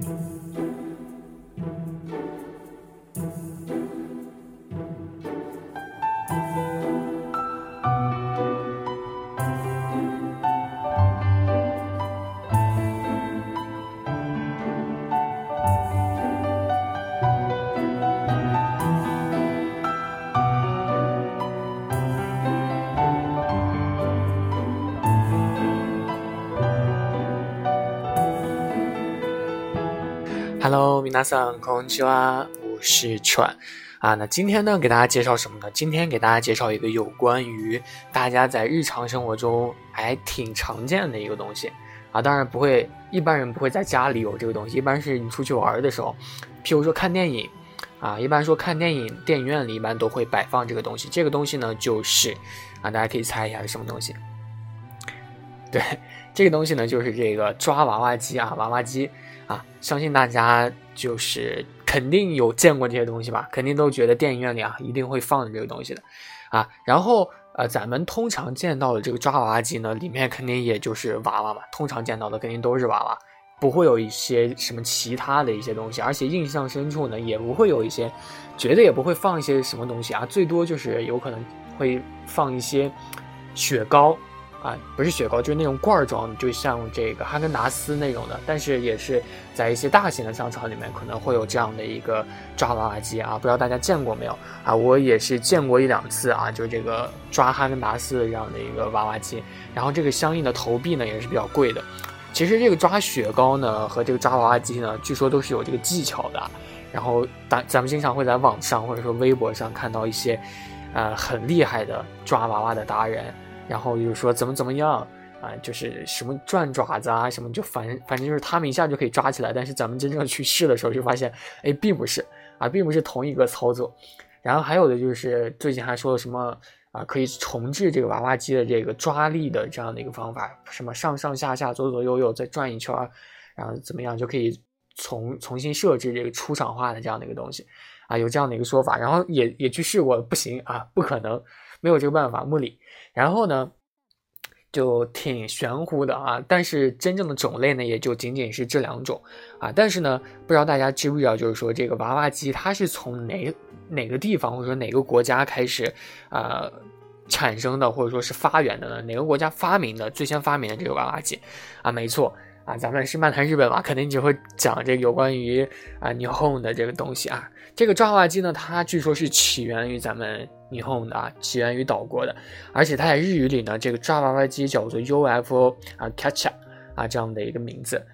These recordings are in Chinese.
Música Hello，皆さんこんにちは，我是川啊。那今天呢，给大家介绍什么呢？今天给大家介绍一个有关于大家在日常生活中还挺常见的一个东西啊。当然不会，一般人不会在家里有这个东西，一般是你出去玩的时候，譬如说看电影啊，一般说看电影，电影院里一般都会摆放这个东西。这个东西呢，就是啊，大家可以猜一下是什么东西？对， 这个东西呢，就是这个抓娃娃机啊，娃娃机。啊，相信大家就是肯定有见过这些东西吧？肯定都觉得电影院里啊一定会放的这个东西的，啊，然后呃，咱们通常见到的这个抓娃娃机呢，里面肯定也就是娃娃嘛，通常见到的肯定都是娃娃，不会有一些什么其他的一些东西，而且印象深处呢，也不会有一些，绝对也不会放一些什么东西啊，最多就是有可能会放一些雪糕。啊，不是雪糕，就是那种罐装，就像这个哈根达斯那种的。但是也是在一些大型的商场里面可能会有这样的一个抓娃娃机啊，不知道大家见过没有啊？我也是见过一两次啊，就这个抓哈根达斯这样的一个娃娃机。然后这个相应的投币呢也是比较贵的。其实这个抓雪糕呢和这个抓娃娃机呢，据说都是有这个技巧的。然后咱咱们经常会在网上或者说微博上看到一些，呃，很厉害的抓娃娃的达人。然后就是说怎么怎么样啊，就是什么转爪子啊，什么就反反正就是他们一下就可以抓起来，但是咱们真正去试的时候就发现，哎，并不是啊，并不是同一个操作。然后还有的就是最近还说了什么啊，可以重置这个娃娃机的这个抓力的这样的一个方法，什么上上下下左左右右再转一圈，然后怎么样就可以重重新设置这个出厂化的这样的一个东西啊，有这样的一个说法。然后也也去试过，不行啊，不可能，没有这个办法，木里。然后呢，就挺玄乎的啊，但是真正的种类呢，也就仅仅是这两种啊。但是呢，不知道大家知不知道，就是说这个娃娃机它是从哪哪个地方或者说哪个国家开始啊产生的，或者说是发源的呢？哪个国家发明的？最先发明的这个娃娃机啊？没错啊，咱们是漫谈日本嘛，肯定只会讲这个有关于啊霓虹的这个东西啊。这个抓娃娃机呢，它据说是起源于咱们。霓虹的啊，起源于岛国的，而且它在日语里呢，这个抓娃娃机叫做 UFO 啊，Catcha 啊这样的一个名字。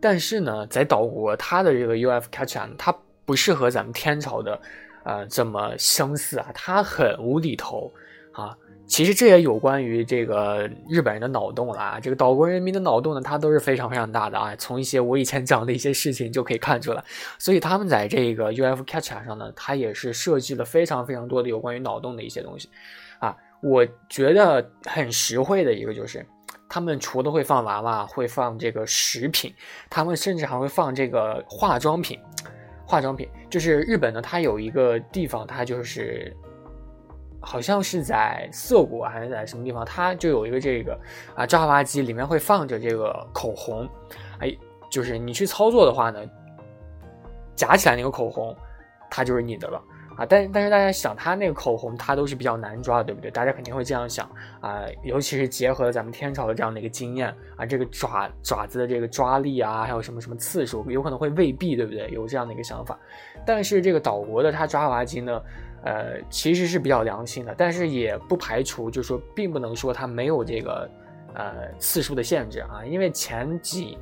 但是呢，在岛国，它的这个 UFO Catcha 它不适合咱们天朝的，呃，这么相似啊，它很无厘头啊。其实这也有关于这个日本人的脑洞了啊，这个岛国人民的脑洞呢，它都是非常非常大的啊。从一些我以前讲的一些事情就可以看出来，所以他们在这个 UFO Catcher 上呢，它也是设计了非常非常多的有关于脑洞的一些东西啊。我觉得很实惠的一个就是，他们除了会放娃娃，会放这个食品，他们甚至还会放这个化妆品。化妆品就是日本呢，它有一个地方，它就是。好像是在涩谷还是在什么地方，它就有一个这个啊抓娃娃机，里面会放着这个口红，哎，就是你去操作的话呢，夹起来那个口红，它就是你的了啊。但但是大家想，它那个口红它都是比较难抓的，对不对？大家肯定会这样想啊，尤其是结合咱们天朝的这样的一个经验啊，这个爪爪子的这个抓力啊，还有什么什么次数，有可能会未必，对不对？有这样的一个想法。但是这个岛国的它抓娃娃机呢？呃，其实是比较良心的，但是也不排除，就是说，并不能说它没有这个呃次数的限制啊。因为前几，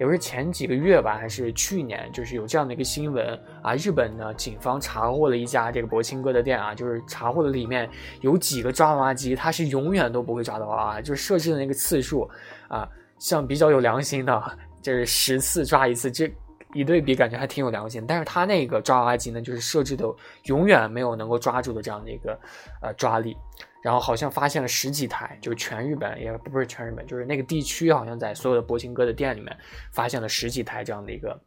也不是前几个月吧，还是去年，就是有这样的一个新闻啊。日本呢，警方查获了一家这个博清哥的店啊，就是查获的里面有几个抓娃娃机，它是永远都不会抓到娃娃，就是设置的那个次数啊，像比较有良心的，就是十次抓一次这。一对比，感觉还挺有良心，但是他那个抓娃娃机呢，就是设置的永远没有能够抓住的这样的一个呃抓力，然后好像发现了十几台，就是全日本也不是全日本，就是那个地区好像在所有的博兴哥的店里面发现了十几台这样的一个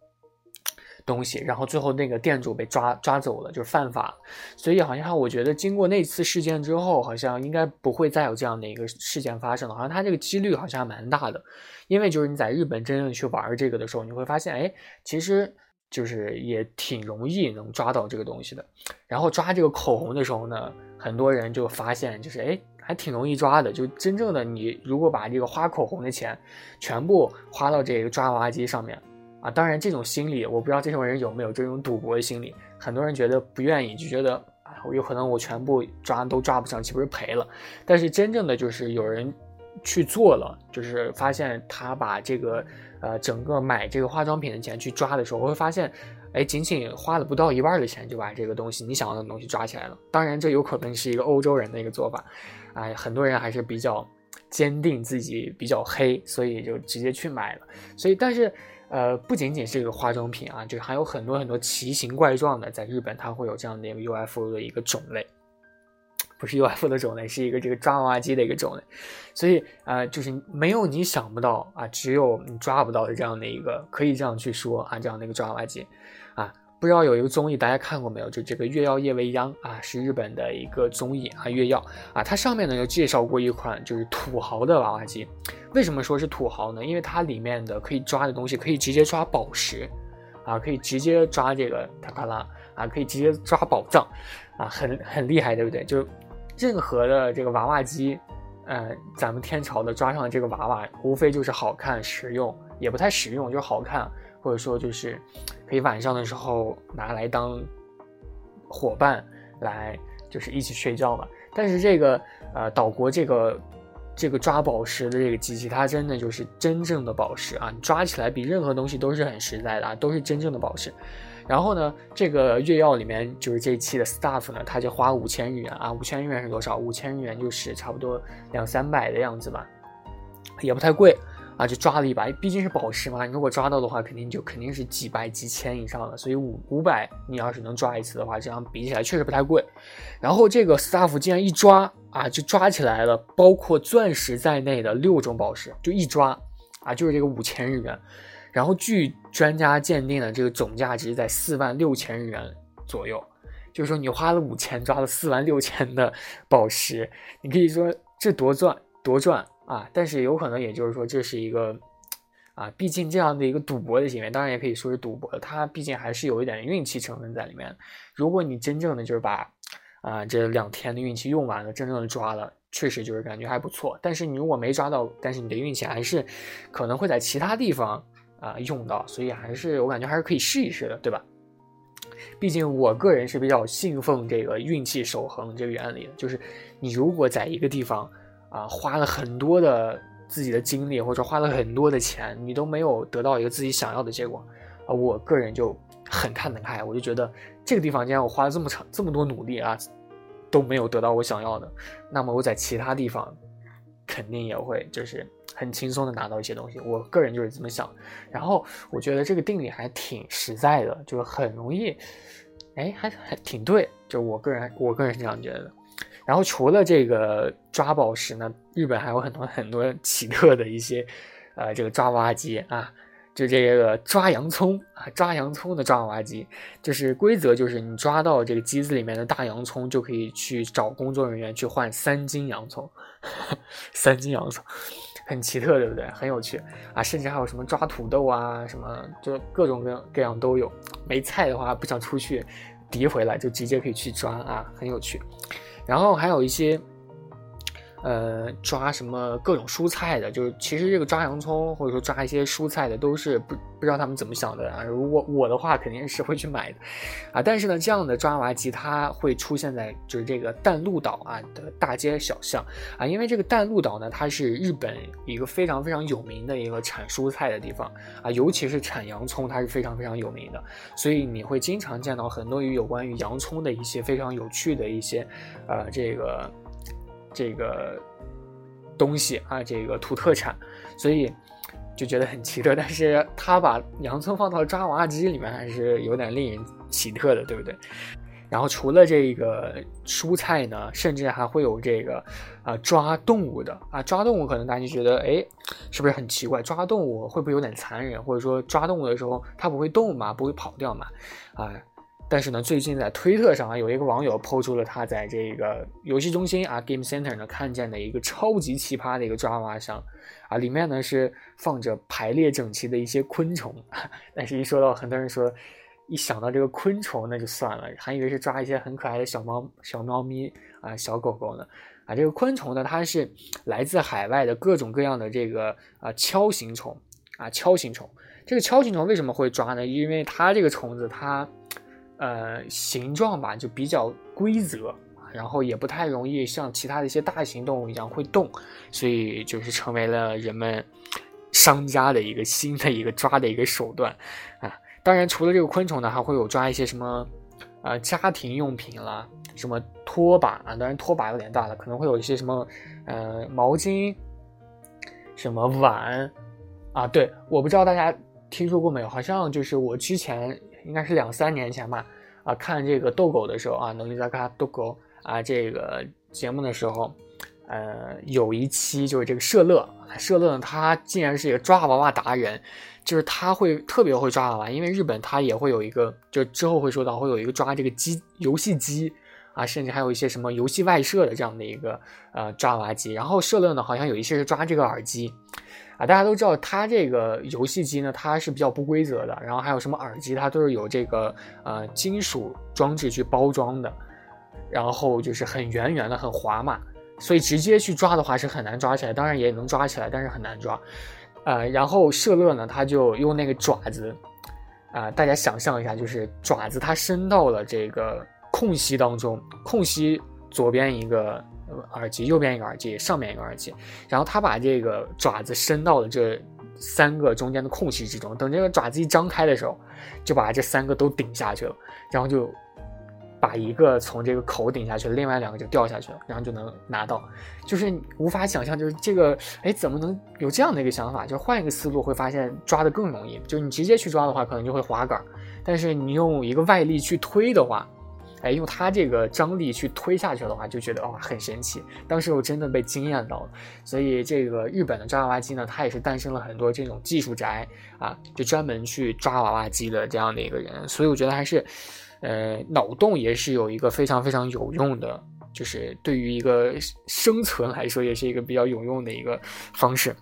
东西，然后最后那个店主被抓抓走了，就是犯法。所以好像我觉得经过那次事件之后，好像应该不会再有这样的一个事件发生了。好像它这个几率好像蛮大的，因为就是你在日本真正去玩这个的时候，你会发现，哎，其实就是也挺容易能抓到这个东西的。然后抓这个口红的时候呢，很多人就发现，就是哎。还挺容易抓的，就真正的你如果把这个花口红的钱全部花到这个抓娃娃机上面啊，当然这种心理我不知道这种人有没有这种赌博的心理，很多人觉得不愿意，就觉得啊，我有可能我全部抓都抓不上，岂不是赔了？但是真正的就是有人去做了，就是发现他把这个呃整个买这个化妆品的钱去抓的时候，我会发现。哎，仅仅花了不到一半的钱就把这个东西你想要的东西抓起来了。当然，这有可能是一个欧洲人的一个做法，哎，很多人还是比较坚定自己比较黑，所以就直接去买了。所以，但是，呃，不仅仅是一个化妆品啊，就是还有很多很多奇形怪状的，在日本它会有这样的一个 UFO 的一个种类。不是 UFO 的种类，是一个这个抓娃娃机的一个种类，所以啊，就是没有你想不到啊，只有你抓不到的这样的一个，可以这样去说啊，这样的一个抓娃娃机，不知道有一个综艺大家看过没有？就这个月曜夜未央啊，是日本的一个综艺啊，月曜啊，它上面呢就介绍过一款就是土豪的娃娃机。为什么说是土豪呢？因为它里面的可以抓的东西可以直接抓宝石啊，可以直接抓这个塔卡拉啊，可以直接抓宝藏啊，很很厉害，对不对？就。任何的这个娃娃机，呃，咱们天朝的抓上这个娃娃，无非就是好看、实用，也不太实用，就是好看，或者说就是可以晚上的时候拿来当伙伴来，就是一起睡觉嘛。但是这个呃岛国这个这个抓宝石的这个机器，它真的就是真正的宝石啊！你抓起来比任何东西都是很实在的，啊，都是真正的宝石。然后呢，这个月曜里面就是这一期的 staff 呢，他就花五千日元啊，五千日元是多少？五千日元就是差不多两三百的样子吧，也不太贵啊，就抓了一把，毕竟是宝石嘛，你如果抓到的话，肯定就肯定是几百几千以上的，所以五五百你要是能抓一次的话，这样比起来确实不太贵。然后这个 staff 竟然一抓啊，就抓起来了，包括钻石在内的六种宝石，就一抓啊，就是这个五千日元。然后据专家鉴定的这个总价值在四万六千日元左右，就是说你花了五千抓了四万六千的宝石，你可以说这多赚多赚啊！但是有可能也就是说这是一个啊，毕竟这样的一个赌博的行为，当然也可以说是赌博，它毕竟还是有一点运气成分在里面。如果你真正的就是把啊这两天的运气用完了，真正的抓了，确实就是感觉还不错。但是你如果没抓到，但是你的运气还是可能会在其他地方。啊，用到，所以还是我感觉还是可以试一试的，对吧？毕竟我个人是比较信奉这个运气守恒这个原理的，就是你如果在一个地方啊花了很多的自己的精力，或者说花了很多的钱，你都没有得到一个自己想要的结果啊，我个人就很看得开，我就觉得这个地方既然我花了这么长这么多努力啊，都没有得到我想要的，那么我在其他地方肯定也会就是。很轻松的拿到一些东西，我个人就是这么想。然后我觉得这个定理还挺实在的，就是很容易，哎，还还挺对。就我个人，我个人是这样觉得。然后除了这个抓宝石呢，日本还有很多很多奇特的一些，呃，这个抓娃娃机啊，就这个抓洋葱啊，抓洋葱的抓娃娃机，就是规则就是你抓到这个机子里面的大洋葱，就可以去找工作人员去换三斤洋葱，三斤洋葱。很奇特，对不对？很有趣啊！甚至还有什么抓土豆啊，什么就各种各样各样都有。没菜的话，不想出去提回来，就直接可以去抓啊，很有趣。然后还有一些。呃，抓什么各种蔬菜的，就是其实这个抓洋葱或者说抓一些蔬菜的，都是不不知道他们怎么想的啊。如果我的话，肯定是会去买的啊。但是呢，这样的抓娃娃机它会出现在就是这个淡路岛啊的大街小巷啊，因为这个淡路岛呢，它是日本一个非常非常有名的一个产蔬菜的地方啊，尤其是产洋葱，它是非常非常有名的，所以你会经常见到很多与有关于洋葱的一些非常有趣的一些呃这个。这个东西啊，这个土特产，所以就觉得很奇特。但是他把洋葱放到抓娃娃机里面，还是有点令人奇特的，对不对？然后除了这个蔬菜呢，甚至还会有这个啊抓动物的啊抓动物，可能大家觉得哎，是不是很奇怪？抓动物会不会有点残忍？或者说抓动物的时候它不会动嘛，不会跑掉嘛？啊，但是呢，最近在推特上啊，有一个网友抛出了他在这个游戏中心啊 Game Center 呢看见的一个超级奇葩的一个抓娃娃箱啊，里面呢是放着排列整齐的一些昆虫，但是一说到很多人说。一想到这个昆虫，那就算了，还以为是抓一些很可爱的小猫、小猫咪啊、小狗狗呢。啊，这个昆虫呢，它是来自海外的各种各样的这个啊锹形虫啊锹形虫。这个锹形虫为什么会抓呢？因为它这个虫子它呃形状吧就比较规则，然后也不太容易像其他的一些大型动物一样会动，所以就是成为了人们商家的一个新的一个抓的一个手段啊。当然，除了这个昆虫呢，还会有抓一些什么，呃，家庭用品啦，什么拖把啊。当然，拖把有点大了，可能会有一些什么，呃，毛巾，什么碗，啊，对，我不知道大家听说过没有？好像就是我之前应该是两三年前吧，啊，看这个逗狗的时候啊，能力在看逗狗啊这个节目的时候，呃，有一期就是这个社乐，社乐呢，他竟然是一个抓娃娃达人。就是他会特别会抓娃娃，因为日本他也会有一个，就之后会说到会有一个抓这个机游戏机啊，甚至还有一些什么游戏外设的这样的一个呃抓娃机。然后社乐呢，好像有一些是抓这个耳机啊，大家都知道它这个游戏机呢，它是比较不规则的。然后还有什么耳机，它都是有这个呃金属装置去包装的，然后就是很圆圆的，很滑嘛，所以直接去抓的话是很难抓起来。当然也能抓起来，但是很难抓。呃，然后社乐呢，他就用那个爪子，啊，大家想象一下，就是爪子它伸到了这个空隙当中，空隙左边一个耳机，右边一个耳机，上面一个耳机，然后他把这个爪子伸到了这三个中间的空隙之中，等这个爪子一张开的时候，就把这三个都顶下去了，然后就。把一个从这个口顶下去，另外两个就掉下去了，然后就能拿到。就是无法想象，就是这个，哎，怎么能有这样的一个想法？就换一个思路，会发现抓的更容易。就你直接去抓的话，可能就会滑杆；但是你用一个外力去推的话，哎，用它这个张力去推下去的话，就觉得哇，很神奇。当时我真的被惊艳到了。所以这个日本的抓娃娃机呢，它也是诞生了很多这种技术宅啊，就专门去抓娃娃机的这样的一个人。所以我觉得还是。呃，脑洞也是有一个非常非常有用的，就是对于一个生存来说，也是一个比较有用的一个方式。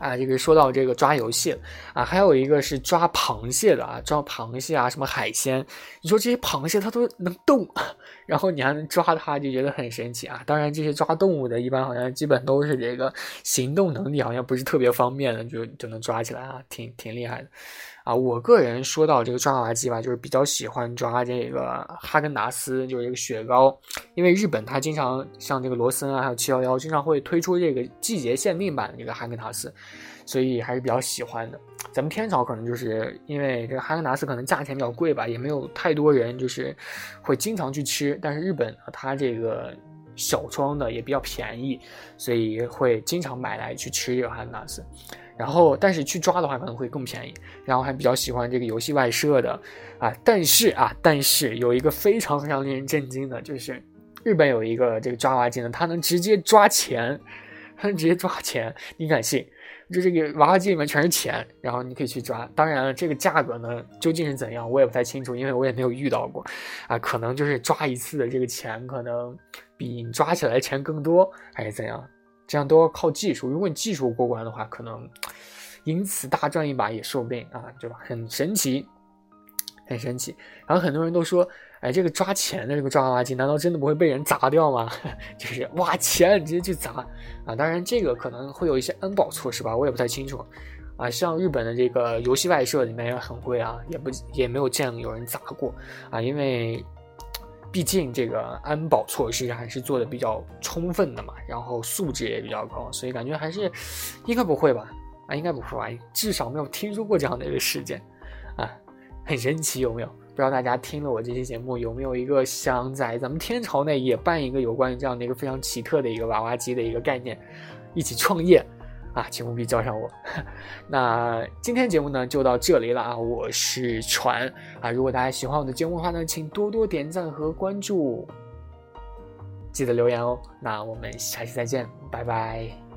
啊，这个说到这个抓游戏啊，还有一个是抓螃蟹的啊，抓螃蟹啊，什么海鲜，你说这些螃蟹它都能动，然后你还能抓它，就觉得很神奇啊。当然，这些抓动物的，一般好像基本都是这个行动能力好像不是特别方便的，就就能抓起来啊，挺挺厉害的。啊，我个人说到这个抓娃娃机吧，就是比较喜欢抓这个哈根达斯，就是这个雪糕，因为日本它经常像这个罗森啊，还有七幺幺，经常会推出这个季节限定版的这个哈根达斯，所以还是比较喜欢的。咱们天朝可能就是因为这个哈根达斯可能价钱比较贵吧，也没有太多人就是会经常去吃，但是日本，它这个小装的也比较便宜，所以会经常买来去吃这个哈根达斯。然后，但是去抓的话可能会更便宜。然后还比较喜欢这个游戏外设的，啊，但是啊，但是有一个非常非常令人震惊的，就是日本有一个这个抓娃技能，它能直接抓钱，它 能直接抓钱，你敢信？就这个娃娃机里面全是钱，然后你可以去抓。当然了，这个价格呢究竟是怎样，我也不太清楚，因为我也没有遇到过。啊，可能就是抓一次的这个钱，可能比你抓起来钱更多，还是怎样？这样都要靠技术，如果你技术过关的话，可能因此大赚一把也说不定啊，对吧？很神奇，很神奇。然后很多人都说，哎，这个抓钱的这个抓娃娃机，难道真的不会被人砸掉吗？就是挖钱直接去砸啊！当然，这个可能会有一些安保措施吧，我也不太清楚啊。像日本的这个游戏外设里面也很贵啊，也不也没有见有人砸过啊，因为。毕竟这个安保措施还是做的比较充分的嘛，然后素质也比较高，所以感觉还是应该不会吧？啊，应该不会吧？至少没有听说过这样的一个事件，啊，很神奇，有没有？不知道大家听了我这期节目有没有一个想在咱们天朝内也办一个有关于这样的一个非常奇特的一个娃娃机的一个概念，一起创业啊，请务必叫上我。那今天节目呢就到这里了啊，我是船啊。如果大家喜欢我的节目的话呢，请多多点赞和关注，记得留言哦。那我们下期再见，拜拜。